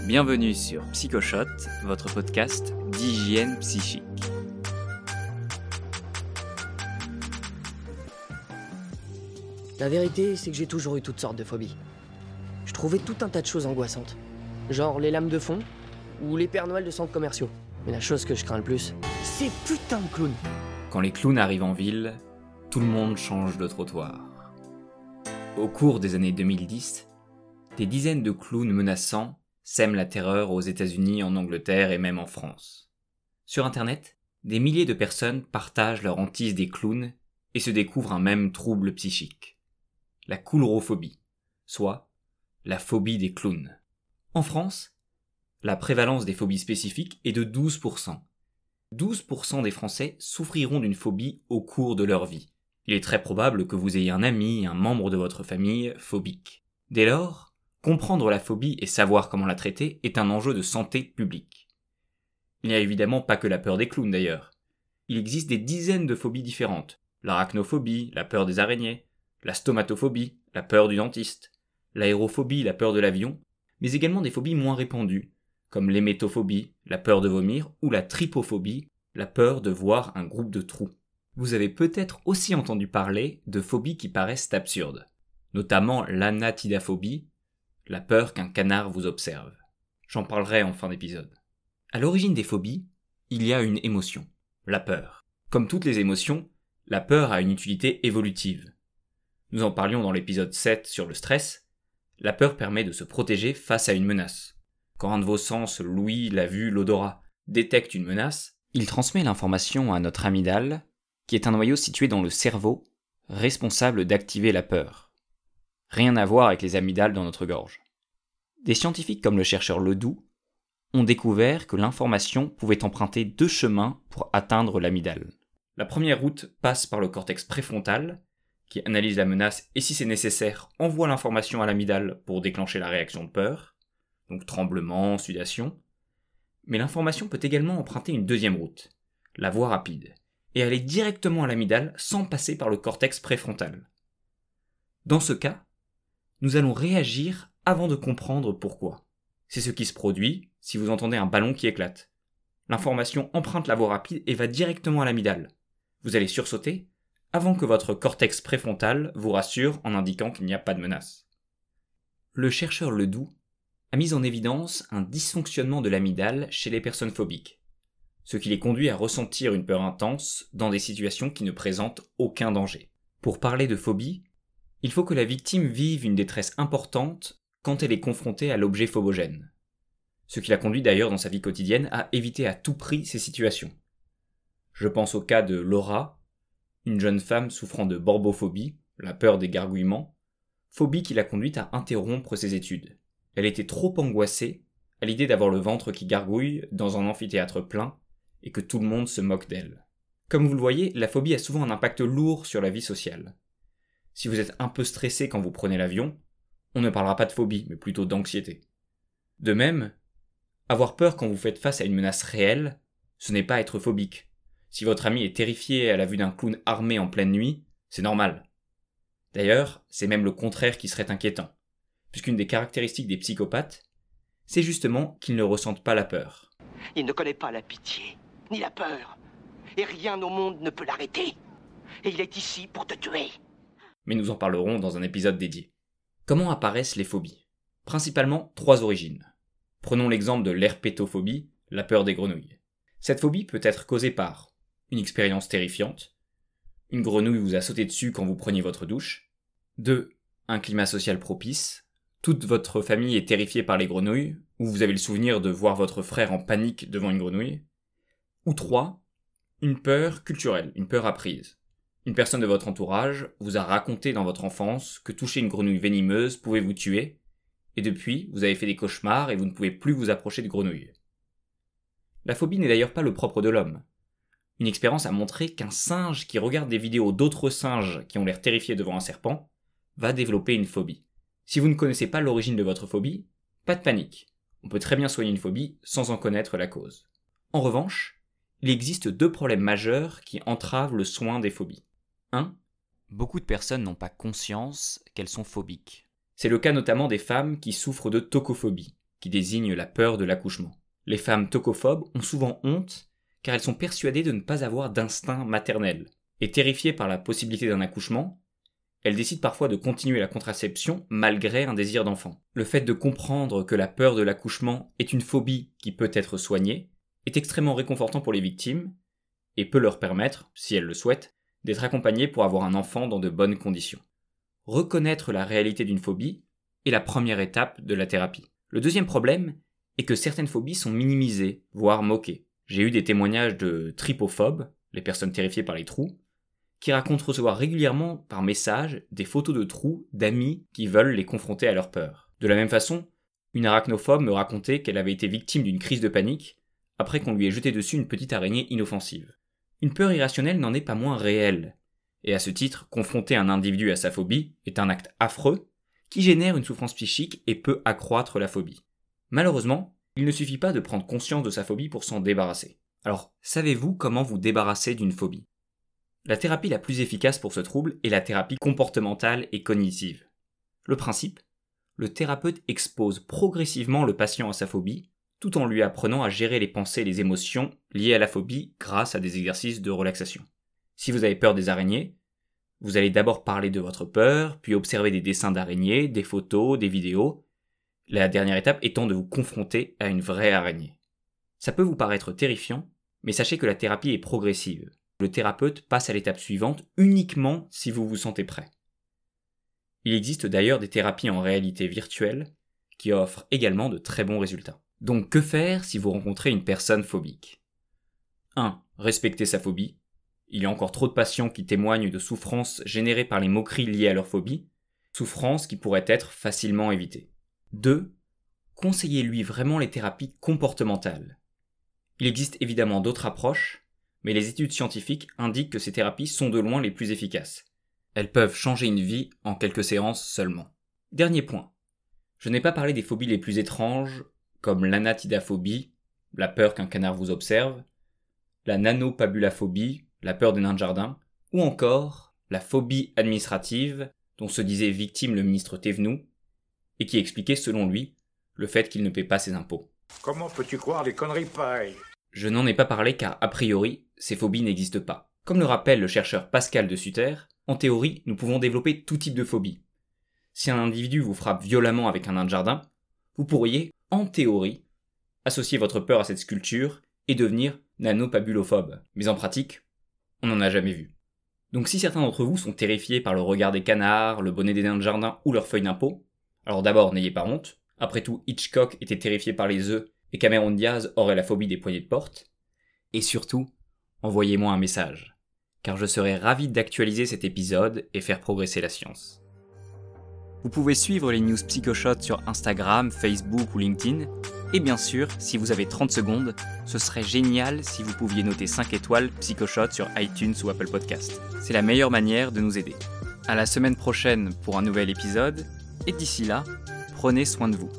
Bienvenue sur Psychoshot, votre podcast d'hygiène psychique. La vérité, c'est que j'ai toujours eu toutes sortes de phobies. Je trouvais tout un tas de choses angoissantes. Genre les lames de fond ou les Pères Noël de centres commerciaux. Mais la chose que je crains le plus, c'est putain de clowns. Quand les clowns arrivent en ville, tout le monde change de trottoir. Au cours des années 2010, des dizaines de clowns menaçants sèment la terreur aux États-Unis, en Angleterre et même en France. Sur Internet, des milliers de personnes partagent leur hantise des clowns et se découvrent un même trouble psychique. La coulrophobie, soit la phobie des clowns. En France, la prévalence des phobies spécifiques est de 12%. 12% des Français souffriront d'une phobie au cours de leur vie. Il est très probable que vous ayez un ami, un membre de votre famille phobique. Dès lors, comprendre la phobie et savoir comment la traiter est un enjeu de santé publique. Il n'y a évidemment pas que la peur des clowns d'ailleurs. Il existe des dizaines de phobies différentes. L'arachnophobie, la peur des araignées, la stomatophobie, la peur du dentiste, l'aérophobie, la peur de l'avion, mais également des phobies moins répandues, comme l'hémétophobie, la peur de vomir, ou la tripophobie, la peur de voir un groupe de trous. Vous avez peut-être aussi entendu parler de phobies qui paraissent absurdes, notamment l'anatidaphobie, la peur qu'un canard vous observe. J'en parlerai en fin d'épisode. À l'origine des phobies, il y a une émotion, la peur. Comme toutes les émotions, la peur a une utilité évolutive. Nous en parlions dans l'épisode 7 sur le stress. La peur permet de se protéger face à une menace. Quand un de vos sens, l'ouïe, la vue, l'odorat, détecte une menace, il transmet l'information à notre amygdale, qui est un noyau situé dans le cerveau, responsable d'activer la peur. Rien à voir avec les amygdales dans notre gorge. Des scientifiques comme le chercheur Ledoux ont découvert que l'information pouvait emprunter deux chemins pour atteindre l'amygdale. La première route passe par le cortex préfrontal, qui analyse la menace et si c'est nécessaire envoie l'information à l'amygdale pour déclencher la réaction de peur, donc tremblement, sudation. Mais l'information peut également emprunter une deuxième route, la voie rapide, et aller directement à l'amygdale sans passer par le cortex préfrontal. Dans ce cas, nous allons réagir avant de comprendre pourquoi. C'est ce qui se produit si vous entendez un ballon qui éclate. L'information emprunte la voie rapide et va directement à l'amygdale. Vous allez sursauter avant que votre cortex préfrontal vous rassure en indiquant qu'il n'y a pas de menace. Le chercheur Ledoux a mis en évidence un dysfonctionnement de l'amygdale chez les personnes phobiques, ce qui les conduit à ressentir une peur intense dans des situations qui ne présentent aucun danger. Pour parler de phobie, il faut que la victime vive une détresse importante quand elle est confrontée à l'objet phobogène. Ce qui la conduit d'ailleurs dans sa vie quotidienne à éviter à tout prix ces situations. Je pense au cas de Laura, une jeune femme souffrant de borbophobie, la peur des gargouillements, phobie qui l'a conduite à interrompre ses études. Elle était trop angoissée à l'idée d'avoir le ventre qui gargouille dans un amphithéâtre plein et que tout le monde se moque d'elle. Comme vous le voyez, la phobie a souvent un impact lourd sur la vie sociale. Si vous êtes un peu stressé quand vous prenez l'avion, on ne parlera pas de phobie, mais plutôt d'anxiété. De même, avoir peur quand vous faites face à une menace réelle, ce n'est pas être phobique. Si votre ami est terrifié à la vue d'un clown armé en pleine nuit, c'est normal. D'ailleurs, c'est même le contraire qui serait inquiétant, puisqu'une des caractéristiques des psychopathes, c'est justement qu'ils ne ressentent pas la peur. Il ne connaît pas la pitié, ni la peur, et rien au monde ne peut l'arrêter. Et il est ici pour te tuer. Mais nous en parlerons dans un épisode dédié. Comment apparaissent les phobies? Principalement trois origines. Prenons l'exemple de l'herpétophobie, la peur des grenouilles. Cette phobie peut être causée par une expérience terrifiante, une grenouille vous a sauté dessus quand vous preniez votre douche, 2. Un climat social propice, toute votre famille est terrifiée par les grenouilles, ou vous avez le souvenir de voir votre frère en panique devant une grenouille, ou 3. Une peur culturelle, une peur apprise. Une personne de votre entourage vous a raconté dans votre enfance que toucher une grenouille venimeuse pouvait vous tuer, et depuis, vous avez fait des cauchemars et vous ne pouvez plus vous approcher de grenouilles. La phobie n'est d'ailleurs pas le propre de l'homme. Une expérience a montré qu'un singe qui regarde des vidéos d'autres singes qui ont l'air terrifiés devant un serpent va développer une phobie. Si vous ne connaissez pas l'origine de votre phobie, pas de panique. On peut très bien soigner une phobie sans en connaître la cause. En revanche, il existe deux problèmes majeurs qui entravent le soin des phobies. 1. Beaucoup de personnes n'ont pas conscience qu'elles sont phobiques. C'est le cas notamment des femmes qui souffrent de tocophobie, qui désigne la peur de l'accouchement. Les femmes tocophobes ont souvent honte car elles sont persuadées de ne pas avoir d'instinct maternel. Et terrifiées par la possibilité d'un accouchement, elles décident parfois de continuer la contraception malgré un désir d'enfant. Le fait de comprendre que la peur de l'accouchement est une phobie qui peut être soignée est extrêmement réconfortant pour les victimes et peut leur permettre, si elles le souhaitent, d'être accompagnées pour avoir un enfant dans de bonnes conditions. Reconnaître la réalité d'une phobie est la première étape de la thérapie. Le deuxième problème est que certaines phobies sont minimisées, voire moquées. J'ai eu des témoignages de tripophobes, les personnes terrifiées par les trous, qui racontent recevoir régulièrement par message des photos de trous d'amis qui veulent les confronter à leur peur. De la même façon, une arachnophobe me racontait qu'elle avait été victime d'une crise de panique après qu'on lui ait jeté dessus une petite araignée inoffensive. Une peur irrationnelle n'en est pas moins réelle, et à ce titre, confronter un individu à sa phobie est un acte affreux qui génère une souffrance psychique et peut accroître la phobie. Malheureusement, il ne suffit pas de prendre conscience de sa phobie pour s'en débarrasser. Alors, savez-vous comment vous débarrasser d'une phobie? La thérapie la plus efficace pour ce trouble est la thérapie comportementale et cognitive. Le principe Le thérapeute expose progressivement le patient à sa phobie, tout en lui apprenant à gérer les pensées et les émotions liées à la phobie grâce à des exercices de relaxation. Si vous avez peur des araignées, vous allez d'abord parler de votre peur, puis observer des dessins d'araignées, des photos, des vidéos, la dernière étape étant de vous confronter à une vraie araignée. Ça peut vous paraître terrifiant, mais sachez que la thérapie est progressive. Le thérapeute passe à l'étape suivante uniquement si vous vous sentez prêt. Il existe d'ailleurs des thérapies en réalité virtuelle qui offrent également de très bons résultats. Donc que faire si vous rencontrez une personne phobique? 1. Respectez sa phobie. Il y a encore trop de patients qui témoignent de souffrances générées par les moqueries liées à leur phobie, souffrances qui pourraient être facilement évitées. 2. Conseillez-lui vraiment les thérapies comportementales. Il existe évidemment d'autres approches, mais les études scientifiques indiquent que ces thérapies sont de loin les plus efficaces. Elles peuvent changer une vie en quelques séances seulement. Dernier point. Je n'ai pas parlé des phobies les plus étranges, comme l'anatidaphobie, la peur qu'un canard vous observe, la nanopabulaphobie, la peur des nains de jardin, ou encore la phobie administrative, dont se disait victime le ministre Thévenoud, et qui expliquait selon lui le fait qu'il ne paie pas ses impôts. Comment peux-tu croire des conneries pareilles? Je n'en ai pas parlé car a priori, ces phobies n'existent pas. Comme le rappelle le chercheur Pascal de Sutter, en théorie, nous pouvons développer tout type de phobie. Si un individu vous frappe violemment avec un nain de jardin, vous pourriez, en théorie, associer votre peur à cette sculpture et devenir nanopabulophobe. Mais en pratique, on n'en a jamais vu. Donc si certains d'entre vous sont terrifiés par le regard des canards, le bonnet des nains de jardin ou leurs feuilles d'impôt, alors d'abord, n'ayez pas honte. Après tout, Hitchcock était terrifié par les œufs et Cameron Diaz aurait la phobie des poignées de porte. Et surtout, envoyez-moi un message, car je serai ravi d'actualiser cet épisode et faire progresser la science. Vous pouvez suivre les news Psychoshot sur Instagram, Facebook ou LinkedIn. Et bien sûr, si vous avez 30 secondes, ce serait génial si vous pouviez noter 5 étoiles Psychoshot sur iTunes ou Apple Podcast. C'est la meilleure manière de nous aider. À la semaine prochaine pour un nouvel épisode et d'ici là, prenez soin de vous.